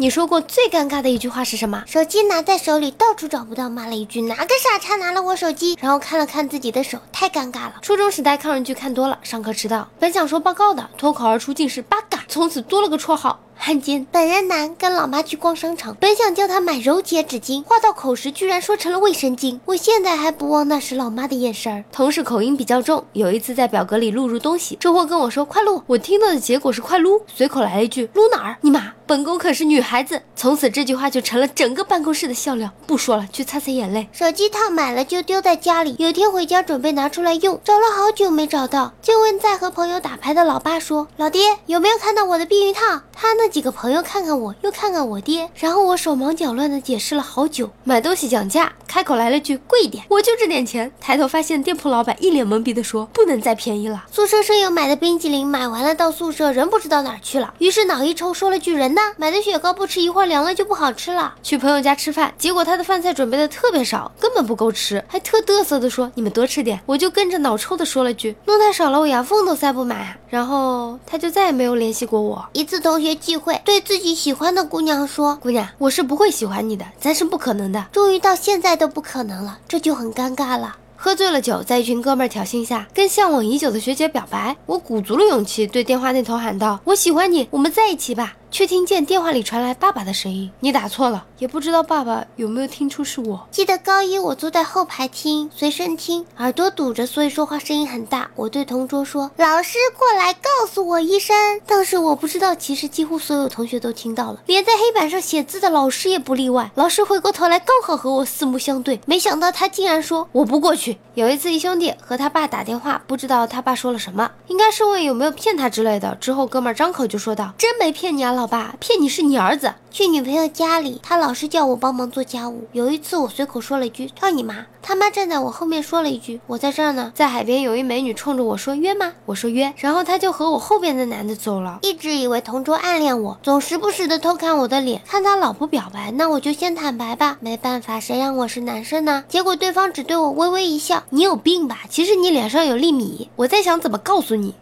你说过最尴尬的一句话是什么？手机拿在手里到处找不到，骂了一句哪个傻叉拿了我手机，然后看了看自己的手，太尴尬了。初中时代抗日剧看多了，上课迟到，本想说报告的，脱口而出竟是八嘎，从此多了个绰号。汉奸本人男跟老妈去逛商场，本想叫他买柔洁纸巾，话到口时居然说成了卫生巾。我现在还不忘那时老妈的眼神儿。同事口音比较重，有一次在表格里录入东西，这货跟我说快录，我听到的结果是快撸，随口来了一句撸哪儿？你妈，本宫可是女孩子。从此这句话就成了整个办公室的笑料。不说了，去擦擦眼泪。手机套买了就丢在家里，有天回家准备拿出来用，找了好久没找到，就问在和朋友打牌的老爸说：“老爹有没有看到我的避孕套？”他那几个朋友看看。我又看看我爹，然后我手忙脚乱的解释了好久。买东西讲价，开口来了句贵一点，我就这点钱。抬头发现店铺老板一脸懵逼的说：“不能再便宜了。”宿舍舍友买的冰淇淋买完了到宿舍人不知道哪儿去了，于是脑一抽说了句：“人呢？买的雪糕不吃一会儿凉了就不好吃了。”去朋友家吃饭，结果他的饭菜准备的特别少，根本不够吃，还特嘚瑟的说：“你们多吃点。”我就跟着脑抽的说了句：“弄太少了，我牙缝都塞不满。”然后他就再也没有联系过我。一次同学聚会，对自己喜欢的姑娘说：“姑娘，我是不会喜欢你的，咱是不可能的。终于到现在都不可能了，这就很尴尬了。喝醉了酒，在一群哥们儿挑衅下，跟向往已久的学姐表白。我鼓足了勇气，对电话那头喊道：“我喜欢你，我们在一起吧。”却听见电话里传来爸爸的声音：“你打错了。”也不知道爸爸有没有听出是我。记得高一我坐在后排听随身听，耳朵堵着，所以说话声音很大。我对同桌说：“老师过来告诉我一声。”当时我不知道，其实几乎所有同学都听到了，连在黑板上写字的老师也不例外。老师回过头来，刚好和我四目相对，没想到他竟然说：“我不过去。”有一次，一兄弟和他爸打电话，不知道他爸说了什么，应该是问有没有骗他之类的。之后哥们张口就说道：“真没骗你啊，老老爸，骗你是你儿子。”去女朋友家里，他老是叫我帮忙做家务。有一次我随口说了一句：“操你妈！”他妈站在我后面说了一句：“我在这儿呢。”在海边有一美女冲着我说：“约吗？”我说：“约。”然后他就和我后边的男的走了。一直以为同桌暗恋我，总时不时的偷看我的脸，看他老不表白，那我就先坦白吧。没办法，谁让我是男生呢？结果对方只对我微微一笑：“你有病吧？其实你脸上有粒米。”我在想怎么告诉你。